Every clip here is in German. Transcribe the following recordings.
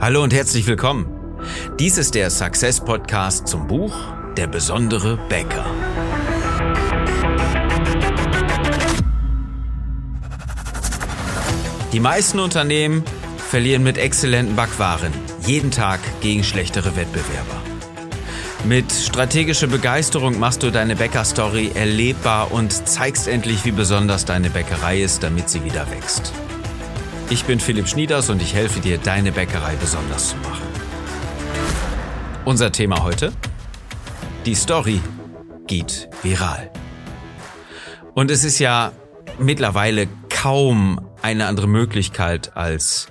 Hallo und herzlich willkommen. Dies ist der Success Podcast zum Buch Der besondere Bäcker. Die meisten Unternehmen verlieren mit exzellenten Backwaren jeden Tag gegen schlechtere Wettbewerber. Mit strategischer Begeisterung machst du deine Bäckerstory erlebbar und zeigst endlich, wie besonders deine Bäckerei ist, damit sie wieder wächst. Ich bin Philipp Schnieders und ich helfe dir, deine Bäckerei besonders zu machen. Unser Thema heute? Die Story geht viral. Und es ist ja mittlerweile kaum eine andere Möglichkeit, als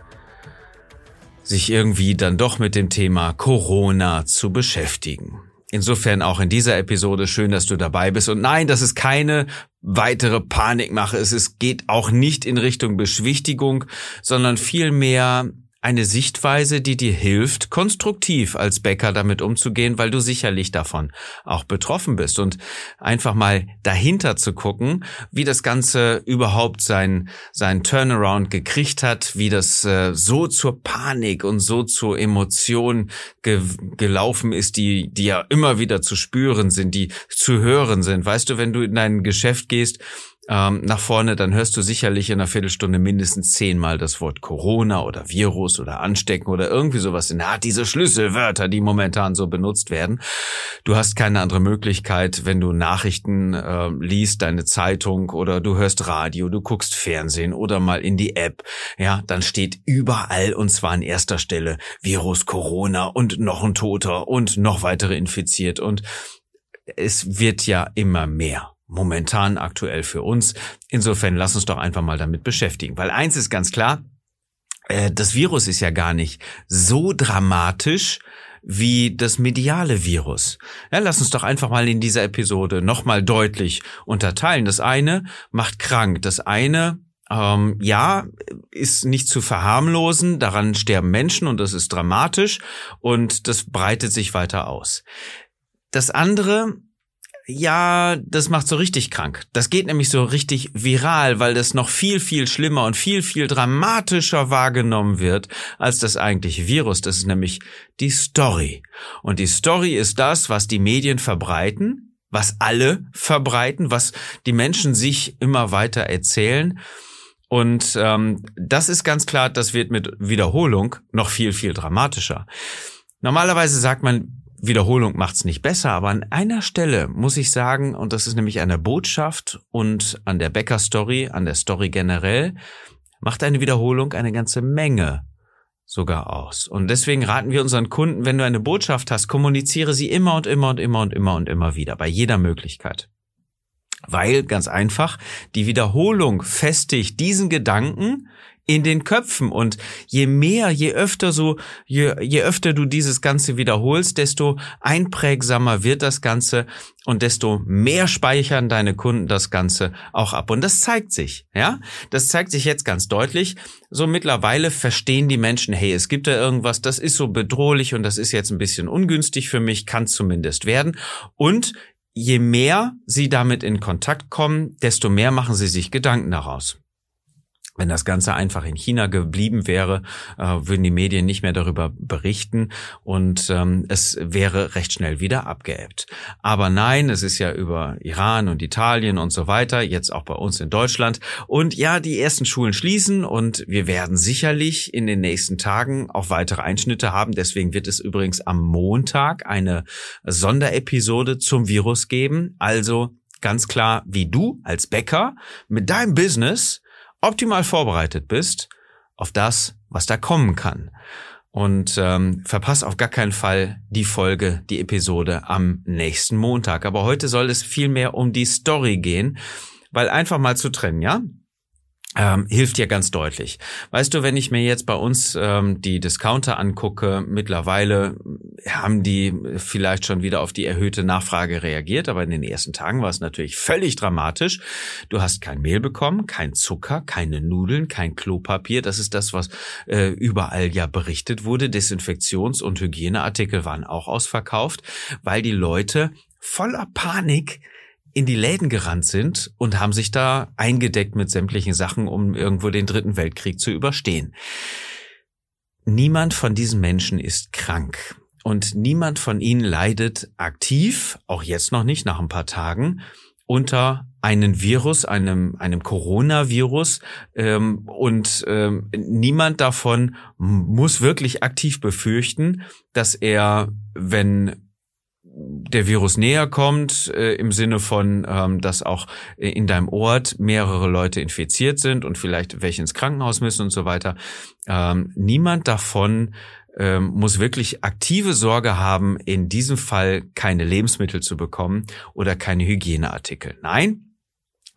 sich irgendwie dann doch mit dem Thema Corona zu beschäftigen. Insofern auch in dieser Episode schön, dass du dabei bist. Und nein, das ist keine weitere Panikmache. Es ist, geht auch nicht in Richtung Beschwichtigung, sondern vielmehr eine Sichtweise, die dir hilft, konstruktiv als Bäcker damit umzugehen, weil du sicherlich davon auch betroffen bist und einfach mal dahinter zu gucken, wie das Ganze überhaupt sein, sein Turnaround gekriegt hat, wie das äh, so zur Panik und so zur Emotion ge gelaufen ist, die, die ja immer wieder zu spüren sind, die zu hören sind. Weißt du, wenn du in dein Geschäft gehst ähm, nach vorne, dann hörst du sicherlich in einer Viertelstunde mindestens zehnmal das Wort Corona oder Virus oder Anstecken oder irgendwie sowas in Art, diese Schlüsselwörter, die momentan so benutzt werden. Du hast keine andere Möglichkeit, wenn du Nachrichten äh, liest, deine Zeitung oder du hörst Radio, du guckst Fernsehen oder mal in die App, ja, dann steht überall und zwar an erster Stelle Virus, Corona und noch ein Toter und noch weitere infiziert. Und es wird ja immer mehr momentan aktuell für uns. Insofern lass uns doch einfach mal damit beschäftigen. Weil eins ist ganz klar, äh, das Virus ist ja gar nicht so dramatisch wie das mediale Virus. Ja, lass uns doch einfach mal in dieser Episode nochmal deutlich unterteilen. Das eine macht krank, das eine ähm, ja, ist nicht zu verharmlosen, daran sterben Menschen und das ist dramatisch und das breitet sich weiter aus. Das andere ja, das macht so richtig krank. Das geht nämlich so richtig viral, weil das noch viel, viel schlimmer und viel, viel dramatischer wahrgenommen wird als das eigentliche Virus. Das ist nämlich die Story. Und die Story ist das, was die Medien verbreiten, was alle verbreiten, was die Menschen sich immer weiter erzählen. Und ähm, das ist ganz klar, das wird mit Wiederholung noch viel, viel dramatischer. Normalerweise sagt man, Wiederholung macht's nicht besser, aber an einer Stelle muss ich sagen, und das ist nämlich an der Botschaft und an der Bäcker-Story, an der Story generell, macht eine Wiederholung eine ganze Menge sogar aus. Und deswegen raten wir unseren Kunden, wenn du eine Botschaft hast, kommuniziere sie immer und immer und immer und immer und immer wieder, bei jeder Möglichkeit. Weil, ganz einfach, die Wiederholung festigt diesen Gedanken in den Köpfen und je mehr, je öfter so, je, je öfter du dieses Ganze wiederholst, desto einprägsamer wird das Ganze und desto mehr speichern deine Kunden das Ganze auch ab. Und das zeigt sich, ja? Das zeigt sich jetzt ganz deutlich. So mittlerweile verstehen die Menschen, hey, es gibt da irgendwas, das ist so bedrohlich und das ist jetzt ein bisschen ungünstig für mich, kann zumindest werden. Und je mehr sie damit in Kontakt kommen, desto mehr machen sie sich Gedanken daraus. Wenn das Ganze einfach in China geblieben wäre, äh, würden die Medien nicht mehr darüber berichten und ähm, es wäre recht schnell wieder abgeebbt. Aber nein, es ist ja über Iran und Italien und so weiter, jetzt auch bei uns in Deutschland. Und ja, die ersten Schulen schließen und wir werden sicherlich in den nächsten Tagen auch weitere Einschnitte haben. Deswegen wird es übrigens am Montag eine Sonderepisode zum Virus geben. Also ganz klar, wie du als Bäcker mit deinem Business optimal vorbereitet bist auf das, was da kommen kann. Und ähm, verpass auf gar keinen Fall die Folge, die Episode am nächsten Montag. Aber heute soll es vielmehr um die Story gehen, weil einfach mal zu trennen, ja? Ähm, hilft ja ganz deutlich. Weißt du, wenn ich mir jetzt bei uns ähm, die Discounter angucke, mittlerweile haben die vielleicht schon wieder auf die erhöhte Nachfrage reagiert, aber in den ersten Tagen war es natürlich völlig dramatisch. Du hast kein Mehl bekommen, kein Zucker, keine Nudeln, kein Klopapier. Das ist das, was äh, überall ja berichtet wurde. Desinfektions- und Hygieneartikel waren auch ausverkauft, weil die Leute voller Panik in die Läden gerannt sind und haben sich da eingedeckt mit sämtlichen Sachen, um irgendwo den dritten Weltkrieg zu überstehen. niemand von diesen Menschen ist krank. Und niemand von ihnen leidet aktiv, auch jetzt noch nicht, nach ein paar Tagen, unter einen Virus, einem, einem Coronavirus ähm, und ähm, niemand davon muss wirklich aktiv befürchten, dass er, wenn der Virus näher kommt, äh, im Sinne von, ähm, dass auch in deinem Ort mehrere Leute infiziert sind und vielleicht welche ins Krankenhaus müssen und so weiter. Ähm, niemand davon ähm, muss wirklich aktive Sorge haben, in diesem Fall keine Lebensmittel zu bekommen oder keine Hygieneartikel. Nein,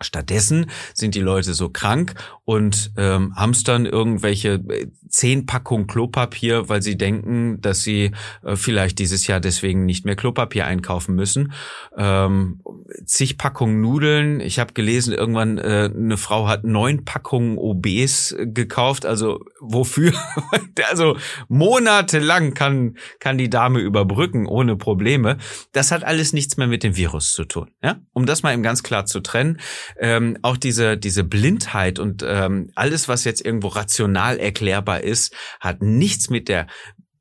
Stattdessen sind die Leute so krank und ähm, hamstern irgendwelche äh, zehn Packungen Klopapier, weil sie denken, dass sie äh, vielleicht dieses Jahr deswegen nicht mehr Klopapier einkaufen müssen. Ähm, zig Packungen Nudeln. Ich habe gelesen, irgendwann äh, eine Frau hat neun Packungen OBs gekauft. Also wofür? also monatelang kann kann die Dame überbrücken ohne Probleme. Das hat alles nichts mehr mit dem Virus zu tun. Ja, um das mal eben ganz klar zu trennen ähm, auch diese, diese Blindheit und ähm, alles, was jetzt irgendwo rational erklärbar ist, hat nichts mit der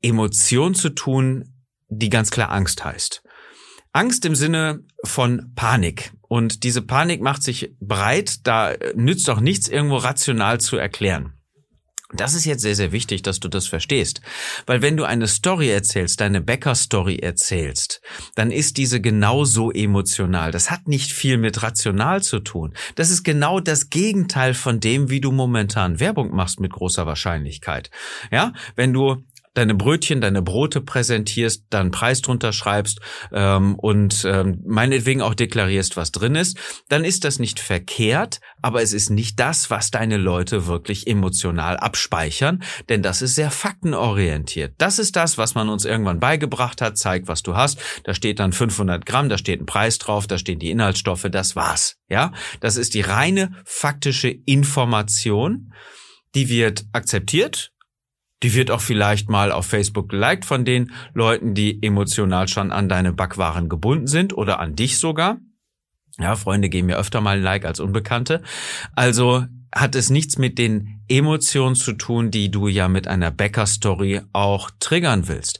Emotion zu tun, die ganz klar Angst heißt. Angst im Sinne von Panik. Und diese Panik macht sich breit, da nützt auch nichts irgendwo rational zu erklären. Das ist jetzt sehr, sehr wichtig, dass du das verstehst. Weil wenn du eine Story erzählst, deine Bäcker-Story erzählst, dann ist diese genauso emotional. Das hat nicht viel mit rational zu tun. Das ist genau das Gegenteil von dem, wie du momentan Werbung machst mit großer Wahrscheinlichkeit. Ja, wenn du deine Brötchen, deine Brote präsentierst, dann Preis drunter schreibst ähm, und ähm, meinetwegen auch deklarierst, was drin ist, dann ist das nicht verkehrt, aber es ist nicht das, was deine Leute wirklich emotional abspeichern, denn das ist sehr faktenorientiert. Das ist das, was man uns irgendwann beigebracht hat, zeig, was du hast, da steht dann 500 Gramm, da steht ein Preis drauf, da stehen die Inhaltsstoffe, das war's. Ja, das ist die reine faktische Information, die wird akzeptiert die wird auch vielleicht mal auf Facebook geliked von den Leuten, die emotional schon an deine Backwaren gebunden sind oder an dich sogar. Ja, Freunde geben mir öfter mal ein Like als Unbekannte. Also hat es nichts mit den Emotionen zu tun, die du ja mit einer Bäcker-Story auch triggern willst.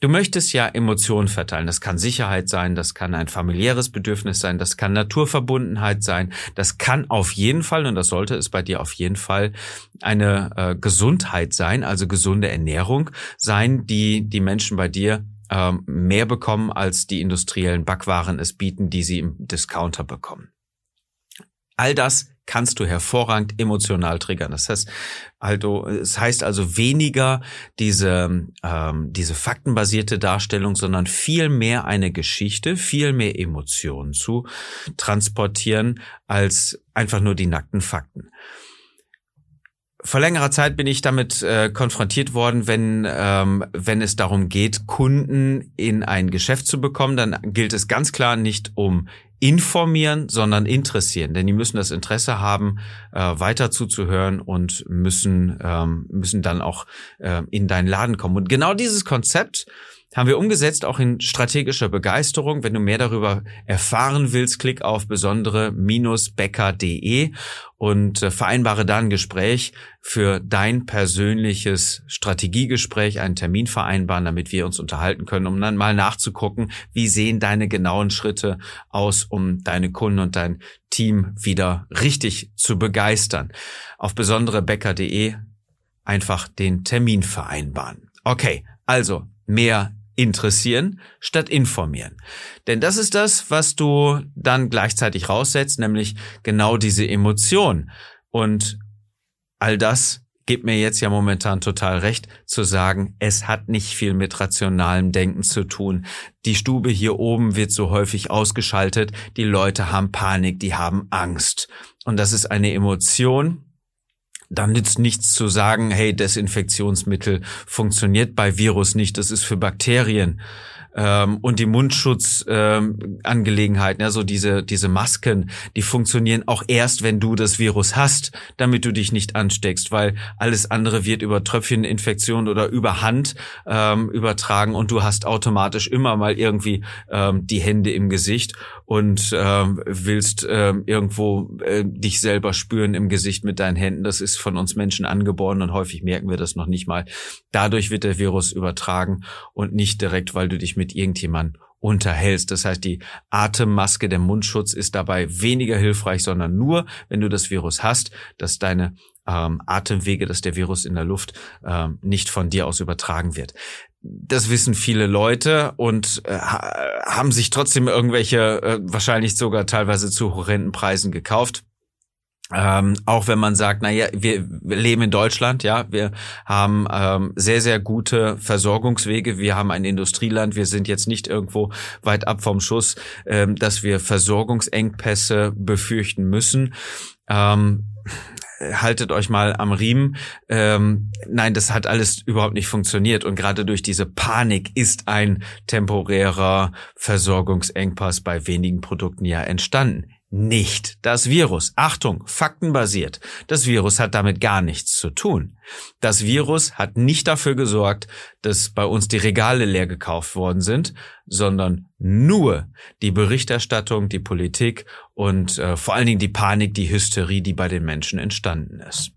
Du möchtest ja Emotionen verteilen. Das kann Sicherheit sein, das kann ein familiäres Bedürfnis sein, das kann Naturverbundenheit sein, das kann auf jeden Fall, und das sollte es bei dir auf jeden Fall, eine äh, Gesundheit sein, also gesunde Ernährung sein, die die Menschen bei dir ähm, mehr bekommen, als die industriellen Backwaren es bieten, die sie im Discounter bekommen. All das kannst du hervorragend emotional triggern. Das heißt, also, es heißt also weniger diese, ähm, diese faktenbasierte Darstellung, sondern viel mehr eine Geschichte, viel mehr Emotionen zu transportieren als einfach nur die nackten Fakten vor längerer Zeit bin ich damit äh, konfrontiert worden, wenn, ähm, wenn es darum geht, Kunden in ein Geschäft zu bekommen, dann gilt es ganz klar nicht um informieren, sondern interessieren. Denn die müssen das Interesse haben, äh, weiter zuzuhören und müssen, ähm, müssen dann auch äh, in deinen Laden kommen. Und genau dieses Konzept haben wir umgesetzt, auch in strategischer Begeisterung. Wenn du mehr darüber erfahren willst, klick auf besondere-becker.de und äh, vereinbare da ein Gespräch für dein persönliches Strategiegespräch, einen Termin vereinbaren, damit wir uns unterhalten können, um dann mal nachzugucken, wie sehen deine genauen Schritte aus, um deine Kunden und dein Team wieder richtig zu begeistern. Auf besonderebecker.de einfach den Termin vereinbaren. Okay, also mehr interessieren statt informieren. Denn das ist das, was du dann gleichzeitig raussetzt, nämlich genau diese Emotion. Und all das gibt mir jetzt ja momentan total recht zu sagen, es hat nicht viel mit rationalem Denken zu tun. Die Stube hier oben wird so häufig ausgeschaltet, die Leute haben Panik, die haben Angst. Und das ist eine Emotion, dann nützt nichts zu sagen, hey, Desinfektionsmittel funktioniert bei Virus nicht, das ist für Bakterien. Ähm, und die Mundschutzangelegenheiten, ähm, ja, so diese, diese Masken, die funktionieren auch erst, wenn du das Virus hast, damit du dich nicht ansteckst, weil alles andere wird über Tröpfcheninfektion oder über Hand ähm, übertragen und du hast automatisch immer mal irgendwie ähm, die Hände im Gesicht und äh, willst äh, irgendwo äh, dich selber spüren im Gesicht mit deinen Händen. Das ist von uns Menschen angeboren und häufig merken wir das noch nicht mal. Dadurch wird der Virus übertragen und nicht direkt, weil du dich mit irgendjemandem unterhältst. Das heißt, die Atemmaske, der Mundschutz ist dabei weniger hilfreich, sondern nur, wenn du das Virus hast, dass deine ähm, Atemwege, dass der Virus in der Luft ähm, nicht von dir aus übertragen wird. Das wissen viele Leute und äh, haben sich trotzdem irgendwelche, äh, wahrscheinlich sogar teilweise zu horrenden Preisen gekauft. Ähm, auch wenn man sagt, naja, wir, leben in Deutschland, ja, wir haben ähm, sehr, sehr gute Versorgungswege, wir haben ein Industrieland, wir sind jetzt nicht irgendwo weit ab vom Schuss, ähm, dass wir Versorgungsengpässe befürchten müssen. Ähm, haltet euch mal am Riemen. Ähm, nein, das hat alles überhaupt nicht funktioniert. Und gerade durch diese Panik ist ein temporärer Versorgungsengpass bei wenigen Produkten ja entstanden nicht das Virus. Achtung, faktenbasiert. Das Virus hat damit gar nichts zu tun. Das Virus hat nicht dafür gesorgt, dass bei uns die Regale leer gekauft worden sind, sondern nur die Berichterstattung, die Politik und äh, vor allen Dingen die Panik, die Hysterie, die bei den Menschen entstanden ist.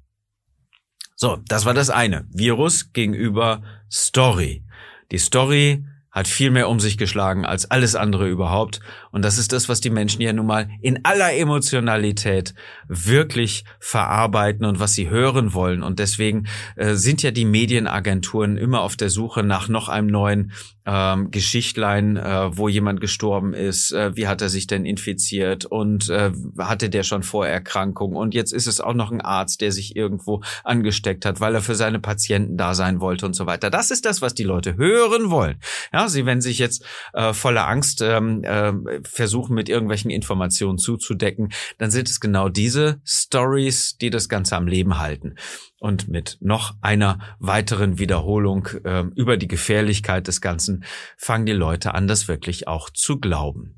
So, das war das eine. Virus gegenüber Story. Die Story hat viel mehr um sich geschlagen als alles andere überhaupt. Und das ist das, was die Menschen ja nun mal in aller Emotionalität wirklich verarbeiten und was sie hören wollen. Und deswegen äh, sind ja die Medienagenturen immer auf der Suche nach noch einem neuen ähm, Geschichtlein, äh, wo jemand gestorben ist, äh, wie hat er sich denn infiziert und äh, hatte der schon Vorerkrankungen und jetzt ist es auch noch ein Arzt, der sich irgendwo angesteckt hat, weil er für seine Patienten da sein wollte und so weiter. Das ist das, was die Leute hören wollen. Ja, sie wenn sich jetzt äh, voller Angst ähm, äh, versuchen mit irgendwelchen Informationen zuzudecken, dann sind es genau diese Stories, die das Ganze am Leben halten und mit noch einer weiteren Wiederholung äh, über die Gefährlichkeit des Ganzen fangen die Leute an, das wirklich auch zu glauben.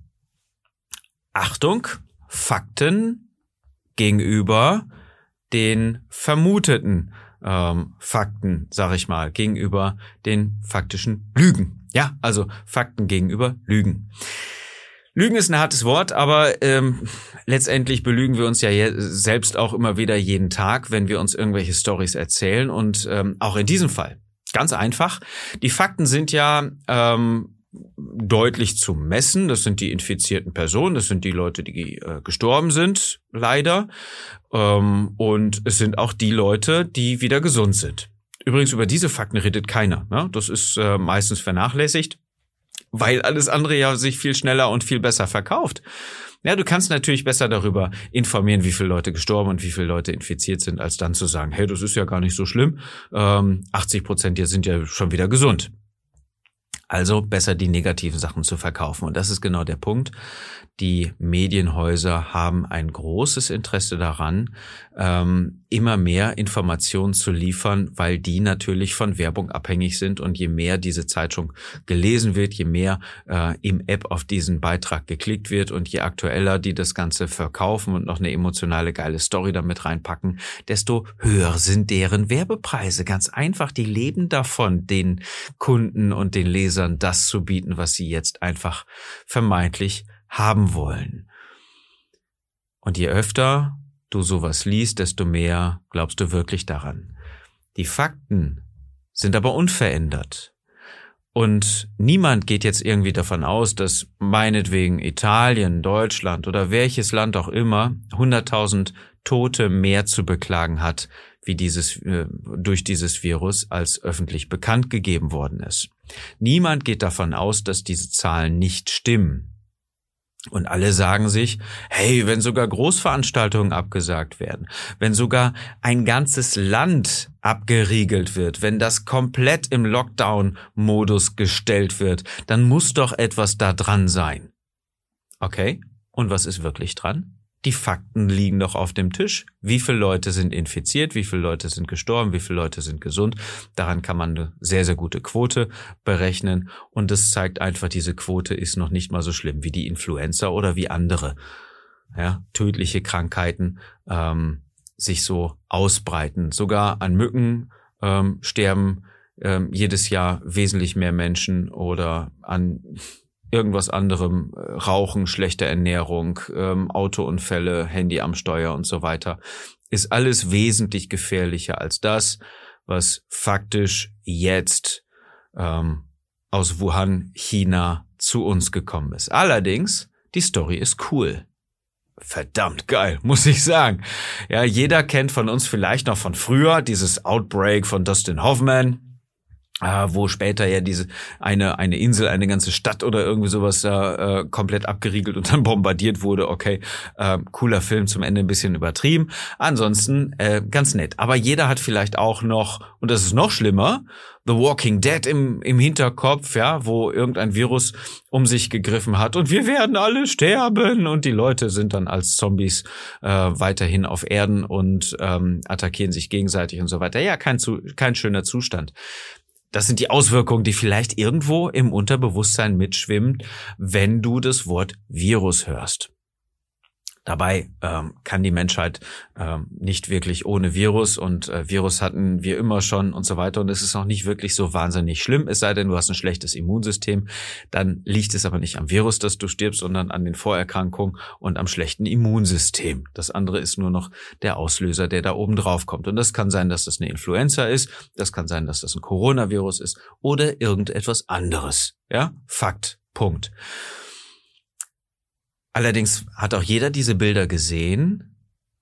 Achtung, Fakten gegenüber den vermuteten ähm, Fakten, sag ich mal, gegenüber den faktischen Lügen. Ja, also Fakten gegenüber Lügen. Lügen ist ein hartes Wort, aber ähm, letztendlich belügen wir uns ja selbst auch immer wieder jeden Tag, wenn wir uns irgendwelche Stories erzählen. Und ähm, auch in diesem Fall. Ganz einfach. Die Fakten sind ja ähm, deutlich zu messen. Das sind die infizierten Personen, das sind die Leute, die äh, gestorben sind, leider. Ähm, und es sind auch die Leute, die wieder gesund sind. Übrigens, über diese Fakten redet keiner. Ne? Das ist äh, meistens vernachlässigt weil alles andere ja sich viel schneller und viel besser verkauft. Ja, du kannst natürlich besser darüber informieren, wie viele Leute gestorben und wie viele Leute infiziert sind, als dann zu sagen, hey, das ist ja gar nicht so schlimm. Ähm, 80 Prozent hier sind ja schon wieder gesund. Also besser die negativen Sachen zu verkaufen. Und das ist genau der Punkt. Die Medienhäuser haben ein großes Interesse daran, ähm, immer mehr Informationen zu liefern, weil die natürlich von Werbung abhängig sind. Und je mehr diese Zeitung gelesen wird, je mehr äh, im App auf diesen Beitrag geklickt wird und je aktueller die das Ganze verkaufen und noch eine emotionale geile Story damit reinpacken, desto höher sind deren Werbepreise. Ganz einfach, die leben davon, den Kunden und den Lesern das zu bieten, was sie jetzt einfach vermeintlich haben wollen. Und je öfter du sowas liest, desto mehr glaubst du wirklich daran. Die Fakten sind aber unverändert. Und niemand geht jetzt irgendwie davon aus, dass meinetwegen Italien, Deutschland oder welches Land auch immer 100.000 Tote mehr zu beklagen hat, wie dieses, äh, durch dieses Virus als öffentlich bekannt gegeben worden ist. Niemand geht davon aus, dass diese Zahlen nicht stimmen. Und alle sagen sich, hey, wenn sogar Großveranstaltungen abgesagt werden, wenn sogar ein ganzes Land abgeriegelt wird, wenn das komplett im Lockdown-Modus gestellt wird, dann muss doch etwas da dran sein. Okay, und was ist wirklich dran? Die Fakten liegen doch auf dem Tisch. Wie viele Leute sind infiziert, wie viele Leute sind gestorben, wie viele Leute sind gesund. Daran kann man eine sehr, sehr gute Quote berechnen. Und das zeigt einfach, diese Quote ist noch nicht mal so schlimm wie die Influenza oder wie andere ja, tödliche Krankheiten ähm, sich so ausbreiten. Sogar an Mücken ähm, sterben ähm, jedes Jahr wesentlich mehr Menschen oder an irgendwas anderem, äh, Rauchen, schlechte Ernährung, ähm, Autounfälle, Handy am Steuer und so weiter, ist alles wesentlich gefährlicher als das, was faktisch jetzt ähm, aus Wuhan, China zu uns gekommen ist. Allerdings, die Story ist cool. Verdammt geil, muss ich sagen. Ja, jeder kennt von uns vielleicht noch von früher dieses Outbreak von Dustin Hoffman, äh, wo später ja diese eine eine Insel, eine ganze Stadt oder irgendwie sowas da äh, komplett abgeriegelt und dann bombardiert wurde. Okay, äh, cooler Film zum Ende ein bisschen übertrieben. Ansonsten äh, ganz nett. Aber jeder hat vielleicht auch noch und das ist noch schlimmer. The Walking Dead im, im Hinterkopf, ja, wo irgendein Virus um sich gegriffen hat und wir werden alle sterben und die Leute sind dann als Zombies äh, weiterhin auf Erden und ähm, attackieren sich gegenseitig und so weiter. Ja, kein, zu, kein schöner Zustand. Das sind die Auswirkungen, die vielleicht irgendwo im Unterbewusstsein mitschwimmen, wenn du das Wort Virus hörst. Dabei ähm, kann die Menschheit ähm, nicht wirklich ohne Virus und äh, Virus hatten wir immer schon und so weiter und es ist auch nicht wirklich so wahnsinnig schlimm, es sei denn, du hast ein schlechtes Immunsystem, dann liegt es aber nicht am Virus, dass du stirbst, sondern an den Vorerkrankungen und am schlechten Immunsystem. Das andere ist nur noch der Auslöser, der da oben drauf kommt und das kann sein, dass das eine Influenza ist, das kann sein, dass das ein Coronavirus ist oder irgendetwas anderes. Ja, Fakt. Punkt. Allerdings hat auch jeder diese Bilder gesehen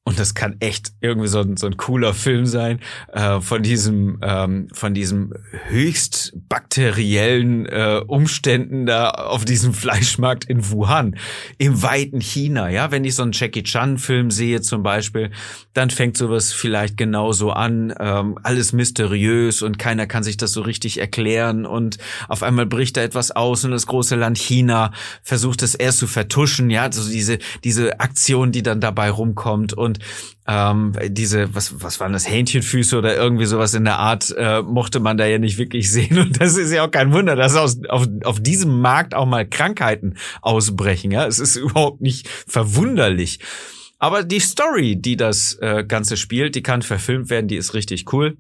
und das kann echt irgendwie so ein, so ein cooler Film sein, äh, von diesem, ähm, von diesem höchst bakteriellen äh, Umständen da auf diesem Fleischmarkt in Wuhan, im weiten China, ja. Wenn ich so einen Jackie Chan-Film sehe zum Beispiel, dann fängt sowas vielleicht genauso an, ähm, alles mysteriös und keiner kann sich das so richtig erklären und auf einmal bricht da etwas aus und das große Land China versucht es erst zu vertuschen, ja, also diese, diese Aktion, die dann dabei rumkommt und und ähm, diese, was, was waren das, Hähnchenfüße oder irgendwie sowas in der Art, äh, mochte man da ja nicht wirklich sehen. Und das ist ja auch kein Wunder, dass aus, auf, auf diesem Markt auch mal Krankheiten ausbrechen. Ja, es ist überhaupt nicht verwunderlich. Aber die Story, die das äh, Ganze spielt, die kann verfilmt werden, die ist richtig cool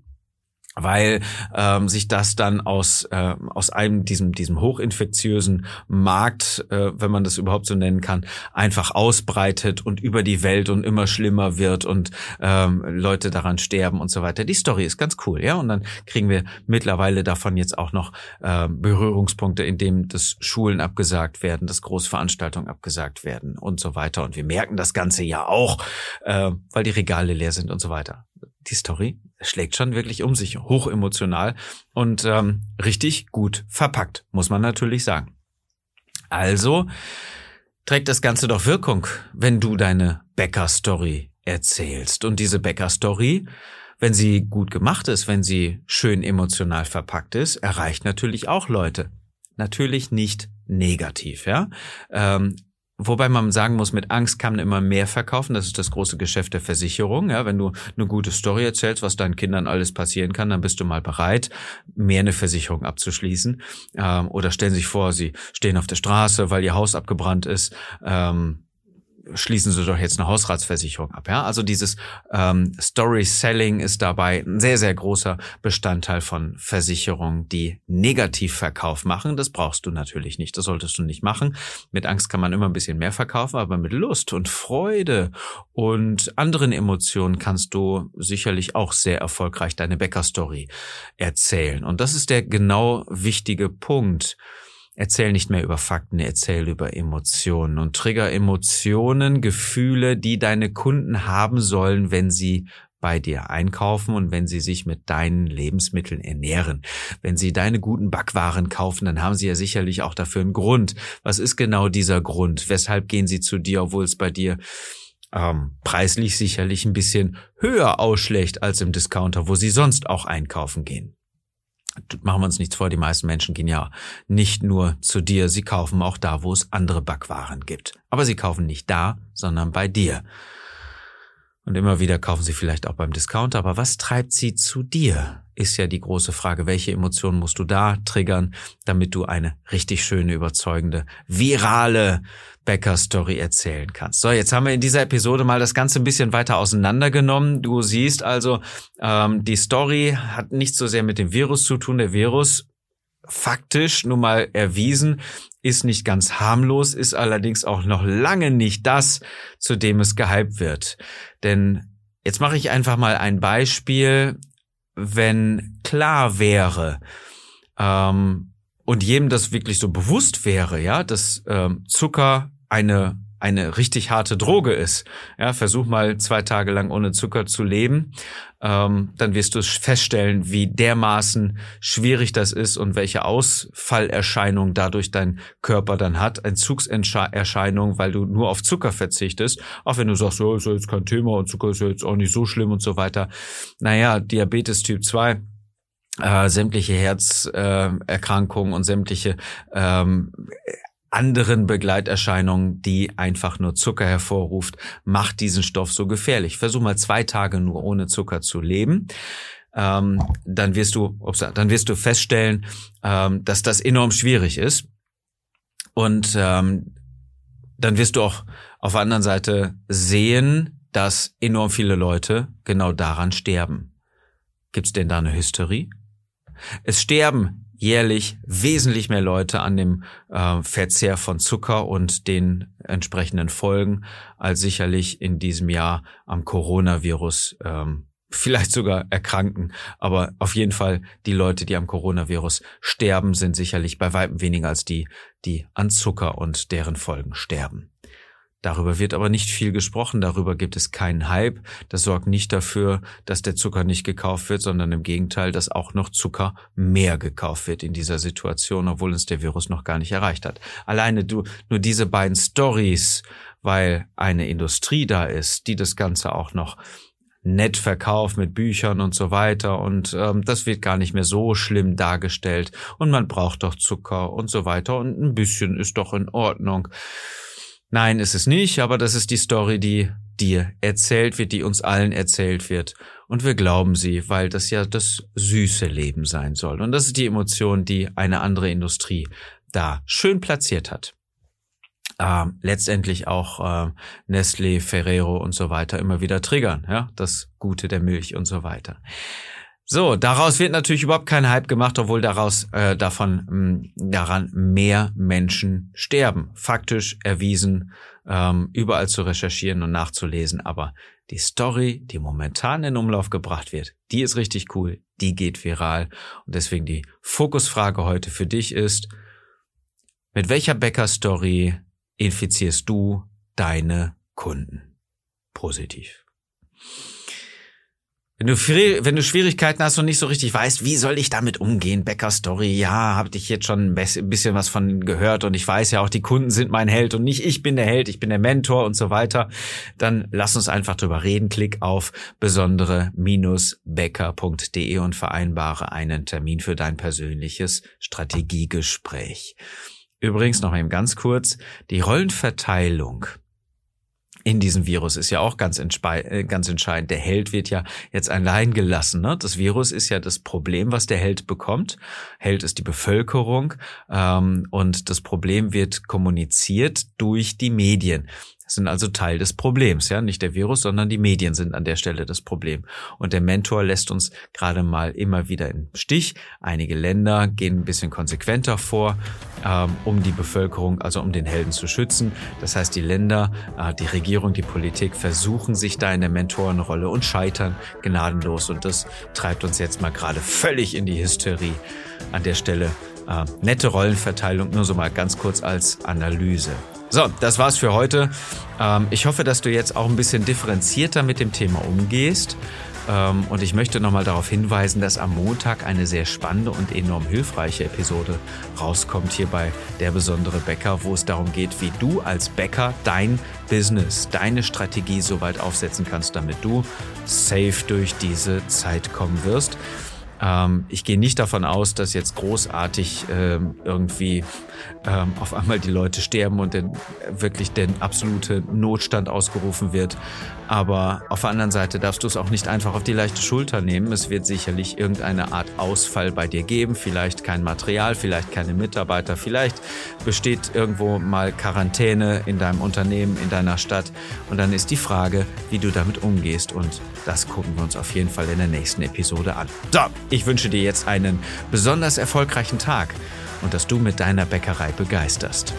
weil ähm, sich das dann aus äh, aus einem diesem diesem hochinfektiösen Markt, äh, wenn man das überhaupt so nennen kann, einfach ausbreitet und über die Welt und immer schlimmer wird und ähm, Leute daran sterben und so weiter. Die Story ist ganz cool, ja. Und dann kriegen wir mittlerweile davon jetzt auch noch äh, Berührungspunkte, in dem das Schulen abgesagt werden, dass Großveranstaltungen abgesagt werden und so weiter. Und wir merken das Ganze ja auch, äh, weil die Regale leer sind und so weiter die Story schlägt schon wirklich um sich, hochemotional und ähm, richtig gut verpackt, muss man natürlich sagen. Also trägt das Ganze doch Wirkung, wenn du deine Bäcker-Story erzählst. Und diese Bäcker-Story, wenn sie gut gemacht ist, wenn sie schön emotional verpackt ist, erreicht natürlich auch Leute. Natürlich nicht negativ, ja. Ähm, Wobei man sagen muss, mit Angst kann man immer mehr verkaufen. Das ist das große Geschäft der Versicherung. Ja, wenn du eine gute Story erzählst, was deinen Kindern alles passieren kann, dann bist du mal bereit, mehr eine Versicherung abzuschließen. Ähm, oder stellen sich vor, sie stehen auf der Straße, weil ihr Haus abgebrannt ist. Ähm, schließen Sie doch jetzt eine Hausratsversicherung ab. Ja, also dieses ähm, Story Selling ist dabei ein sehr sehr großer Bestandteil von Versicherungen, die Negativverkauf machen. Das brauchst du natürlich nicht. Das solltest du nicht machen. Mit Angst kann man immer ein bisschen mehr verkaufen, aber mit Lust und Freude und anderen Emotionen kannst du sicherlich auch sehr erfolgreich deine Bäcker-Story erzählen. Und das ist der genau wichtige Punkt. Erzähl nicht mehr über Fakten, erzähl über Emotionen und trigger Emotionen, Gefühle, die deine Kunden haben sollen, wenn sie bei dir einkaufen und wenn sie sich mit deinen Lebensmitteln ernähren. Wenn sie deine guten Backwaren kaufen, dann haben sie ja sicherlich auch dafür einen Grund. Was ist genau dieser Grund? Weshalb gehen sie zu dir, obwohl es bei dir ähm, preislich sicherlich ein bisschen höher ausschlägt als im Discounter, wo sie sonst auch einkaufen gehen? Machen wir uns nichts vor, die meisten Menschen gehen ja nicht nur zu dir, sie kaufen auch da, wo es andere Backwaren gibt. Aber sie kaufen nicht da, sondern bei dir. Und immer wieder kaufen sie vielleicht auch beim Discounter, aber was treibt sie zu dir? Ist ja die große Frage, welche Emotionen musst du da triggern, damit du eine richtig schöne, überzeugende, virale Bäcker-Story erzählen kannst. So, jetzt haben wir in dieser Episode mal das Ganze ein bisschen weiter auseinandergenommen. Du siehst also, ähm, die Story hat nicht so sehr mit dem Virus zu tun. Der Virus faktisch nun mal erwiesen, ist nicht ganz harmlos, ist allerdings auch noch lange nicht das, zu dem es gehypt wird. Denn jetzt mache ich einfach mal ein Beispiel, wenn klar wäre, ähm, und jedem das wirklich so bewusst wäre, ja, dass ähm, Zucker eine eine richtig harte Droge ist. Ja, versuch mal zwei Tage lang ohne Zucker zu leben, ähm, dann wirst du feststellen, wie dermaßen schwierig das ist und welche Ausfallerscheinung dadurch dein Körper dann hat, Entzugserscheinung, weil du nur auf Zucker verzichtest, auch wenn du sagst, so ist jetzt kein Thema und Zucker ist jetzt auch nicht so schlimm und so weiter. Naja, Diabetes Typ 2 äh, sämtliche Herzerkrankungen äh, und sämtliche ähm, anderen Begleiterscheinungen, die einfach nur Zucker hervorruft, macht diesen Stoff so gefährlich. Versuch mal zwei Tage nur ohne Zucker zu leben. Ähm, dann wirst du, ups, dann wirst du feststellen, ähm, dass das enorm schwierig ist. Und ähm, dann wirst du auch auf der anderen Seite sehen, dass enorm viele Leute genau daran sterben. Gibt's denn da eine Hysterie? Es sterben jährlich wesentlich mehr Leute an dem äh, Verzehr von Zucker und den entsprechenden Folgen als sicherlich in diesem Jahr am Coronavirus ähm, vielleicht sogar erkranken. Aber auf jeden Fall die Leute, die am Coronavirus sterben, sind sicherlich bei weitem weniger als die, die an Zucker und deren Folgen sterben. Darüber wird aber nicht viel gesprochen, darüber gibt es keinen Hype. Das sorgt nicht dafür, dass der Zucker nicht gekauft wird, sondern im Gegenteil, dass auch noch Zucker mehr gekauft wird in dieser Situation, obwohl uns der Virus noch gar nicht erreicht hat. Alleine du, nur diese beiden Stories, weil eine Industrie da ist, die das Ganze auch noch nett verkauft mit Büchern und so weiter und ähm, das wird gar nicht mehr so schlimm dargestellt und man braucht doch Zucker und so weiter und ein bisschen ist doch in Ordnung. Nein, ist es nicht, aber das ist die Story, die dir erzählt wird, die uns allen erzählt wird. Und wir glauben sie, weil das ja das süße Leben sein soll. Und das ist die Emotion, die eine andere Industrie da schön platziert hat. Ähm, letztendlich auch äh, Nestlé, Ferrero und so weiter immer wieder triggern, ja, das Gute der Milch und so weiter. So, daraus wird natürlich überhaupt kein Hype gemacht, obwohl daraus äh, davon mh, mm, daran mehr Menschen sterben. Faktisch erwiesen, ähm, überall zu recherchieren und nachzulesen. Aber die Story, die momentan in Umlauf gebracht wird, die ist richtig cool, die geht viral. Und deswegen die Fokusfrage heute für dich ist, mit welcher Bäcker-Story infizierst du deine Kunden? Positiv. Wenn du, wenn du Schwierigkeiten hast und nicht so richtig weißt, wie soll ich damit umgehen, Bäcker Story, ja, habe ich jetzt schon ein bisschen was von gehört und ich weiß ja auch, die Kunden sind mein Held und nicht ich bin der Held, ich bin der Mentor und so weiter, dann lass uns einfach drüber reden. Klick auf besondere-becker.de und vereinbare einen Termin für dein persönliches Strategiegespräch. Übrigens noch eben ganz kurz, die Rollenverteilung in diesem Virus ist ja auch ganz, äh, ganz entscheidend. Der Held wird ja jetzt allein gelassen. Ne? Das Virus ist ja das Problem, was der Held bekommt. Held ist die Bevölkerung ähm, und das Problem wird kommuniziert durch die Medien sind also Teil des Problems, ja, nicht der Virus, sondern die Medien sind an der Stelle das Problem. Und der Mentor lässt uns gerade mal immer wieder im Stich. Einige Länder gehen ein bisschen konsequenter vor, ähm, um die Bevölkerung, also um den Helden zu schützen. Das heißt, die Länder, äh, die Regierung, die Politik versuchen sich da in der Mentorenrolle und scheitern gnadenlos. Und das treibt uns jetzt mal gerade völlig in die Hysterie. An der Stelle äh, nette Rollenverteilung, nur so mal ganz kurz als Analyse. So, das war's für heute. Ähm, ich hoffe, dass du jetzt auch ein bisschen differenzierter mit dem Thema umgehst. Ähm, und ich möchte nochmal darauf hinweisen, dass am Montag eine sehr spannende und enorm hilfreiche Episode rauskommt hier bei Der besondere Bäcker, wo es darum geht, wie du als Bäcker dein Business, deine Strategie so weit aufsetzen kannst, damit du safe durch diese Zeit kommen wirst. Ähm, ich gehe nicht davon aus, dass jetzt großartig ähm, irgendwie ähm, auf einmal die Leute sterben und dann wirklich der absolute Notstand ausgerufen wird. Aber auf der anderen Seite darfst du es auch nicht einfach auf die leichte Schulter nehmen. Es wird sicherlich irgendeine Art Ausfall bei dir geben. Vielleicht kein Material, vielleicht keine Mitarbeiter, vielleicht besteht irgendwo mal Quarantäne in deinem Unternehmen, in deiner Stadt. Und dann ist die Frage, wie du damit umgehst. Und das gucken wir uns auf jeden Fall in der nächsten Episode an. So, Ich wünsche dir jetzt einen besonders erfolgreichen Tag und dass du mit deiner Bäckerei begeisterst.